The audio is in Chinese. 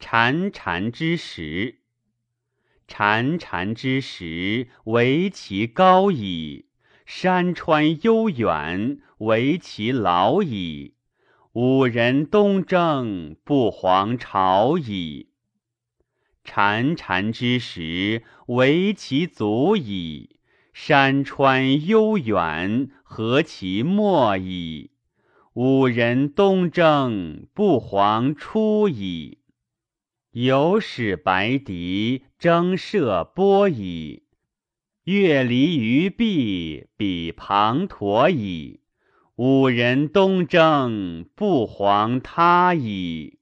潺潺之石，潺潺之石，惟其高矣；山川悠远，惟其老矣。五人东征，不遑朝矣。潺潺之石，惟其足矣；山川悠远，何其莫矣。五人东征，不遑出矣。有使白狄征涉波矣，越离于壁比滂沱矣。五人东征，不遑他矣。